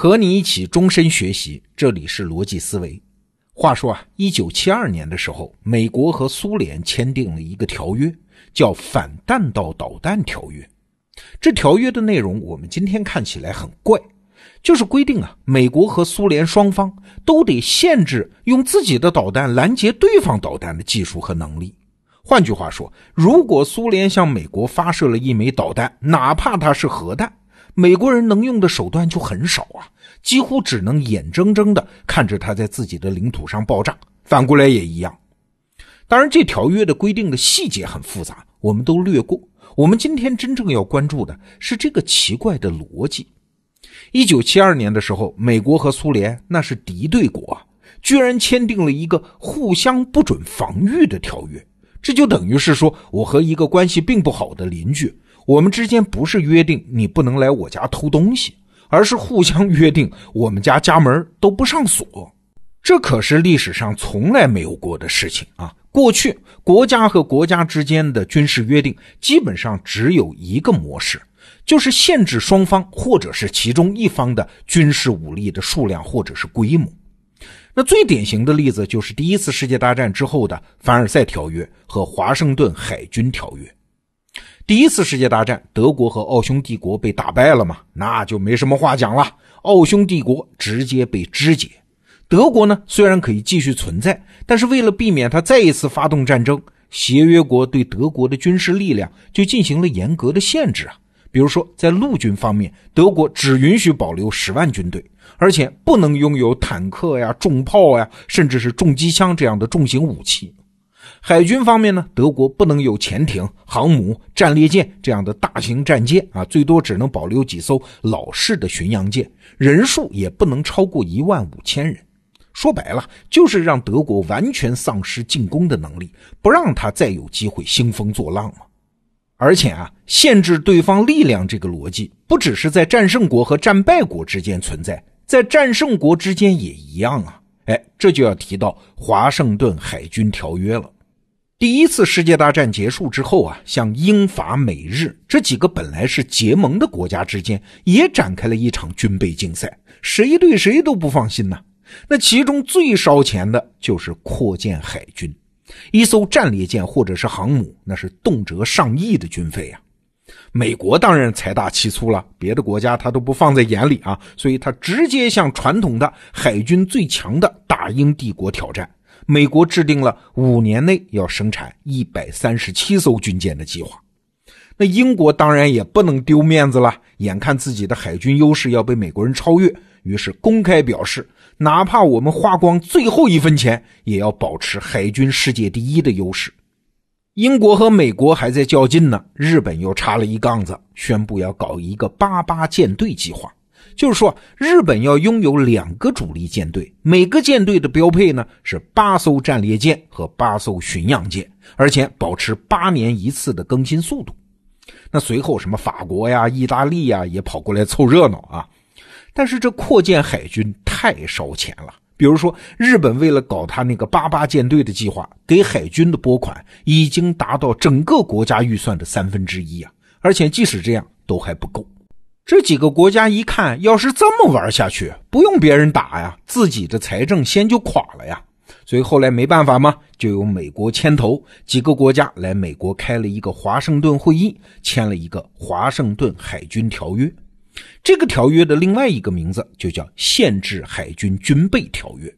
和你一起终身学习，这里是逻辑思维。话说啊，一九七二年的时候，美国和苏联签订了一个条约，叫《反弹道导弹条约》。这条约的内容，我们今天看起来很怪，就是规定啊，美国和苏联双方都得限制用自己的导弹拦截对方导弹的技术和能力。换句话说，如果苏联向美国发射了一枚导弹，哪怕它是核弹。美国人能用的手段就很少啊，几乎只能眼睁睁的看着他在自己的领土上爆炸。反过来也一样。当然，这条约的规定的细节很复杂，我们都略过。我们今天真正要关注的是这个奇怪的逻辑。一九七二年的时候，美国和苏联那是敌对国啊，居然签订了一个互相不准防御的条约，这就等于是说我和一个关系并不好的邻居。我们之间不是约定你不能来我家偷东西，而是互相约定我们家家门都不上锁。这可是历史上从来没有过的事情啊！过去国家和国家之间的军事约定基本上只有一个模式，就是限制双方或者是其中一方的军事武力的数量或者是规模。那最典型的例子就是第一次世界大战之后的凡尔赛条约和华盛顿海军条约。第一次世界大战，德国和奥匈帝国被打败了嘛？那就没什么话讲了。奥匈帝国直接被肢解。德国呢，虽然可以继续存在，但是为了避免他再一次发动战争，协约国对德国的军事力量就进行了严格的限制啊。比如说，在陆军方面，德国只允许保留十万军队，而且不能拥有坦克呀、重炮呀，甚至是重机枪这样的重型武器。海军方面呢，德国不能有潜艇、航母、战列舰这样的大型战舰啊，最多只能保留几艘老式的巡洋舰，人数也不能超过一万五千人。说白了，就是让德国完全丧失进攻的能力，不让他再有机会兴风作浪嘛。而且啊，限制对方力量这个逻辑，不只是在战胜国和战败国之间存在，在战胜国之间也一样啊。哎，这就要提到华盛顿海军条约了。第一次世界大战结束之后啊，像英法美日这几个本来是结盟的国家之间，也展开了一场军备竞赛，谁对谁都不放心呐。那其中最烧钱的就是扩建海军，一艘战列舰或者是航母，那是动辄上亿的军费啊。美国当然财大气粗了，别的国家他都不放在眼里啊，所以他直接向传统的海军最强的大英帝国挑战。美国制定了五年内要生产一百三十七艘军舰的计划，那英国当然也不能丢面子了，眼看自己的海军优势要被美国人超越，于是公开表示，哪怕我们花光最后一分钱，也要保持海军世界第一的优势。英国和美国还在较劲呢，日本又插了一杠子，宣布要搞一个八八舰队计划。就是说，日本要拥有两个主力舰队，每个舰队的标配呢是八艘战列舰和八艘巡洋舰，而且保持八年一次的更新速度。那随后什么法国呀、意大利呀也跑过来凑热闹啊。但是这扩建海军太烧钱了，比如说日本为了搞他那个八八舰队的计划，给海军的拨款已经达到整个国家预算的三分之一啊，而且即使这样都还不够。这几个国家一看，要是这么玩下去，不用别人打呀，自己的财政先就垮了呀。所以后来没办法嘛，就由美国牵头，几个国家来美国开了一个华盛顿会议，签了一个华盛顿海军条约。这个条约的另外一个名字就叫限制海军军备条约。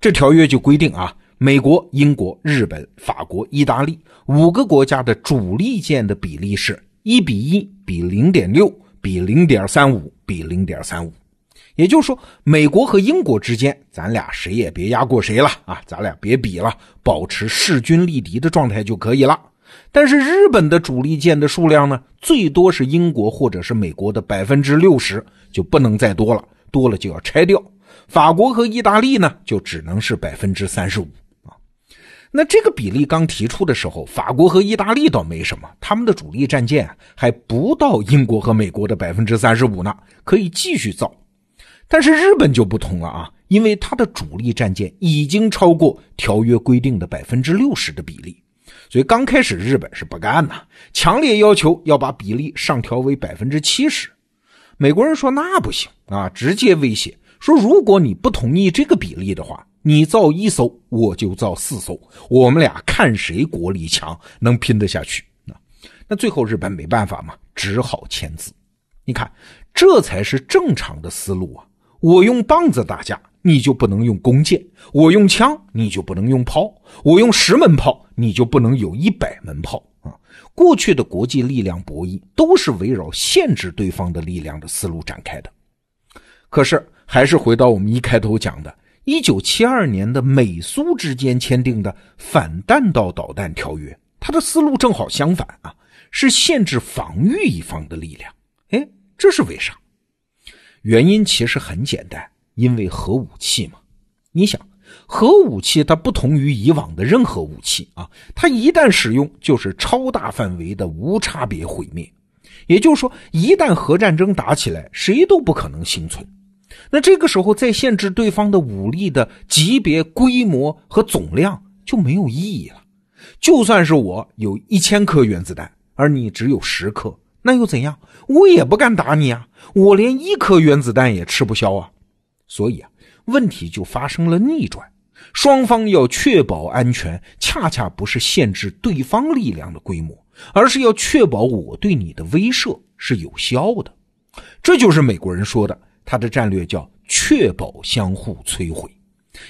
这条约就规定啊，美国、英国、日本、法国、意大利五个国家的主力舰的比例是一比一比零点六。比零点三五比零点三五，也就是说，美国和英国之间，咱俩谁也别压过谁了啊，咱俩别比了，保持势均力敌的状态就可以了。但是日本的主力舰的数量呢，最多是英国或者是美国的百分之六十，就不能再多了，多了就要拆掉。法国和意大利呢，就只能是百分之三十五。那这个比例刚提出的时候，法国和意大利倒没什么，他们的主力战舰还不到英国和美国的百分之三十五呢，可以继续造。但是日本就不同了啊，因为它的主力战舰已经超过条约规定的百分之六十的比例，所以刚开始日本是不干的，强烈要求要把比例上调为百分之七十。美国人说那不行啊，直接威胁说，如果你不同意这个比例的话，你造一艘，我就造四艘，我们俩看谁国力强，能拼得下去。那那最后日本没办法嘛，只好签字。你看，这才是正常的思路啊！我用棒子打架，你就不能用弓箭；我用枪，你就不能用炮；我用十门炮，你就不能有一百门炮啊！过去的国际力量博弈都是围绕限制对方的力量的思路展开的。可是，还是回到我们一开头讲的，一九七二年的美苏之间签订的反弹道导弹条约，它的思路正好相反啊，是限制防御一方的力量。哎。这是为啥？原因其实很简单，因为核武器嘛。你想，核武器它不同于以往的任何武器啊，它一旦使用就是超大范围的无差别毁灭。也就是说，一旦核战争打起来，谁都不可能幸存。那这个时候再限制对方的武力的级别、规模和总量就没有意义了。就算是我有一千颗原子弹，而你只有十颗。那又怎样？我也不敢打你啊！我连一颗原子弹也吃不消啊！所以啊，问题就发生了逆转。双方要确保安全，恰恰不是限制对方力量的规模，而是要确保我对你的威慑是有效的。这就是美国人说的，他的战略叫确保相互摧毁。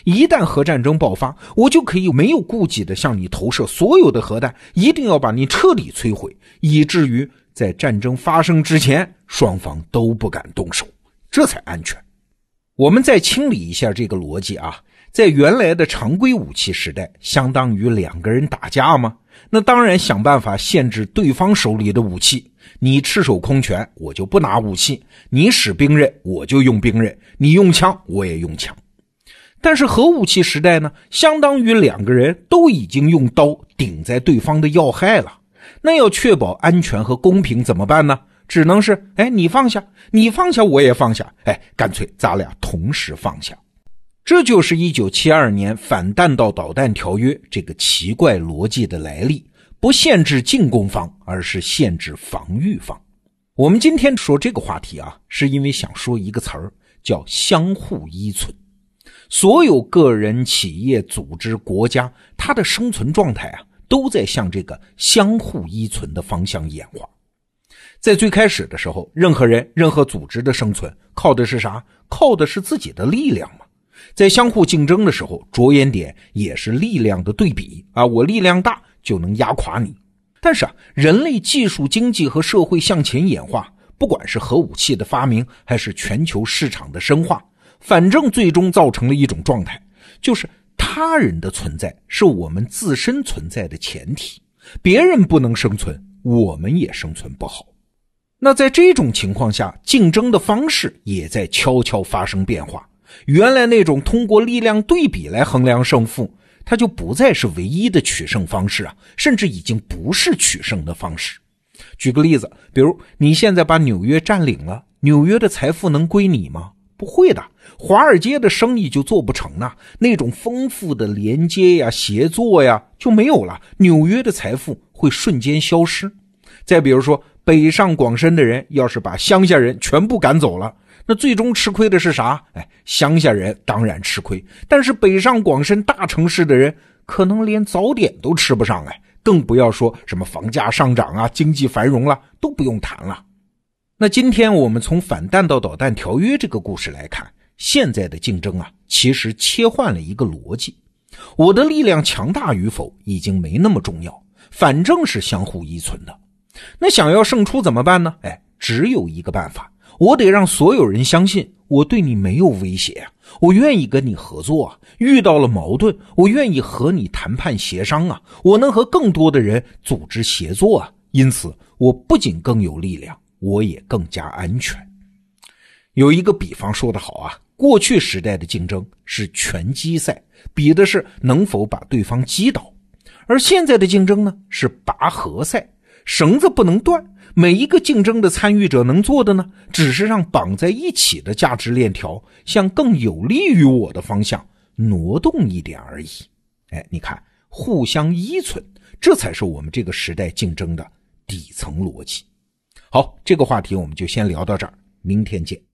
一旦核战争爆发，我就可以没有顾忌的向你投射所有的核弹，一定要把你彻底摧毁，以至于。在战争发生之前，双方都不敢动手，这才安全。我们再清理一下这个逻辑啊，在原来的常规武器时代，相当于两个人打架吗？那当然想办法限制对方手里的武器。你赤手空拳，我就不拿武器；你使兵刃，我就用兵刃；你用枪，我也用枪。但是核武器时代呢，相当于两个人都已经用刀顶在对方的要害了。那要确保安全和公平怎么办呢？只能是，哎，你放下，你放下，我也放下，哎，干脆咱俩同时放下。这就是一九七二年反弹道导弹条约这个奇怪逻辑的来历，不限制进攻方，而是限制防御方。我们今天说这个话题啊，是因为想说一个词儿，叫相互依存。所有个人、企业、组织、国家，它的生存状态啊。都在向这个相互依存的方向演化。在最开始的时候，任何人、任何组织的生存靠的是啥？靠的是自己的力量嘛。在相互竞争的时候，着眼点也是力量的对比啊。我力量大就能压垮你。但是啊，人类技术、经济和社会向前演化，不管是核武器的发明，还是全球市场的深化，反正最终造成了一种状态，就是。他人的存在是我们自身存在的前提，别人不能生存，我们也生存不好。那在这种情况下，竞争的方式也在悄悄发生变化。原来那种通过力量对比来衡量胜负，它就不再是唯一的取胜方式啊，甚至已经不是取胜的方式。举个例子，比如你现在把纽约占领了，纽约的财富能归你吗？不会的。华尔街的生意就做不成啊，那种丰富的连接呀、协作呀就没有了。纽约的财富会瞬间消失。再比如说，北上广深的人要是把乡下人全部赶走了，那最终吃亏的是啥？哎，乡下人当然吃亏，但是北上广深大城市的人可能连早点都吃不上，哎，更不要说什么房价上涨啊、经济繁荣了，都不用谈了。那今天我们从反弹道导弹条约这个故事来看。现在的竞争啊，其实切换了一个逻辑：我的力量强大与否已经没那么重要，反正是相互依存的。那想要胜出怎么办呢？哎，只有一个办法，我得让所有人相信我对你没有威胁，我愿意跟你合作啊，遇到了矛盾，我愿意和你谈判协商啊，我能和更多的人组织协作啊，因此我不仅更有力量，我也更加安全。有一个比方说得好啊。过去时代的竞争是拳击赛，比的是能否把对方击倒；而现在的竞争呢，是拔河赛，绳子不能断。每一个竞争的参与者能做的呢，只是让绑在一起的价值链条向更有利于我的方向挪动一点而已。哎，你看，互相依存，这才是我们这个时代竞争的底层逻辑。好，这个话题我们就先聊到这儿。明天见。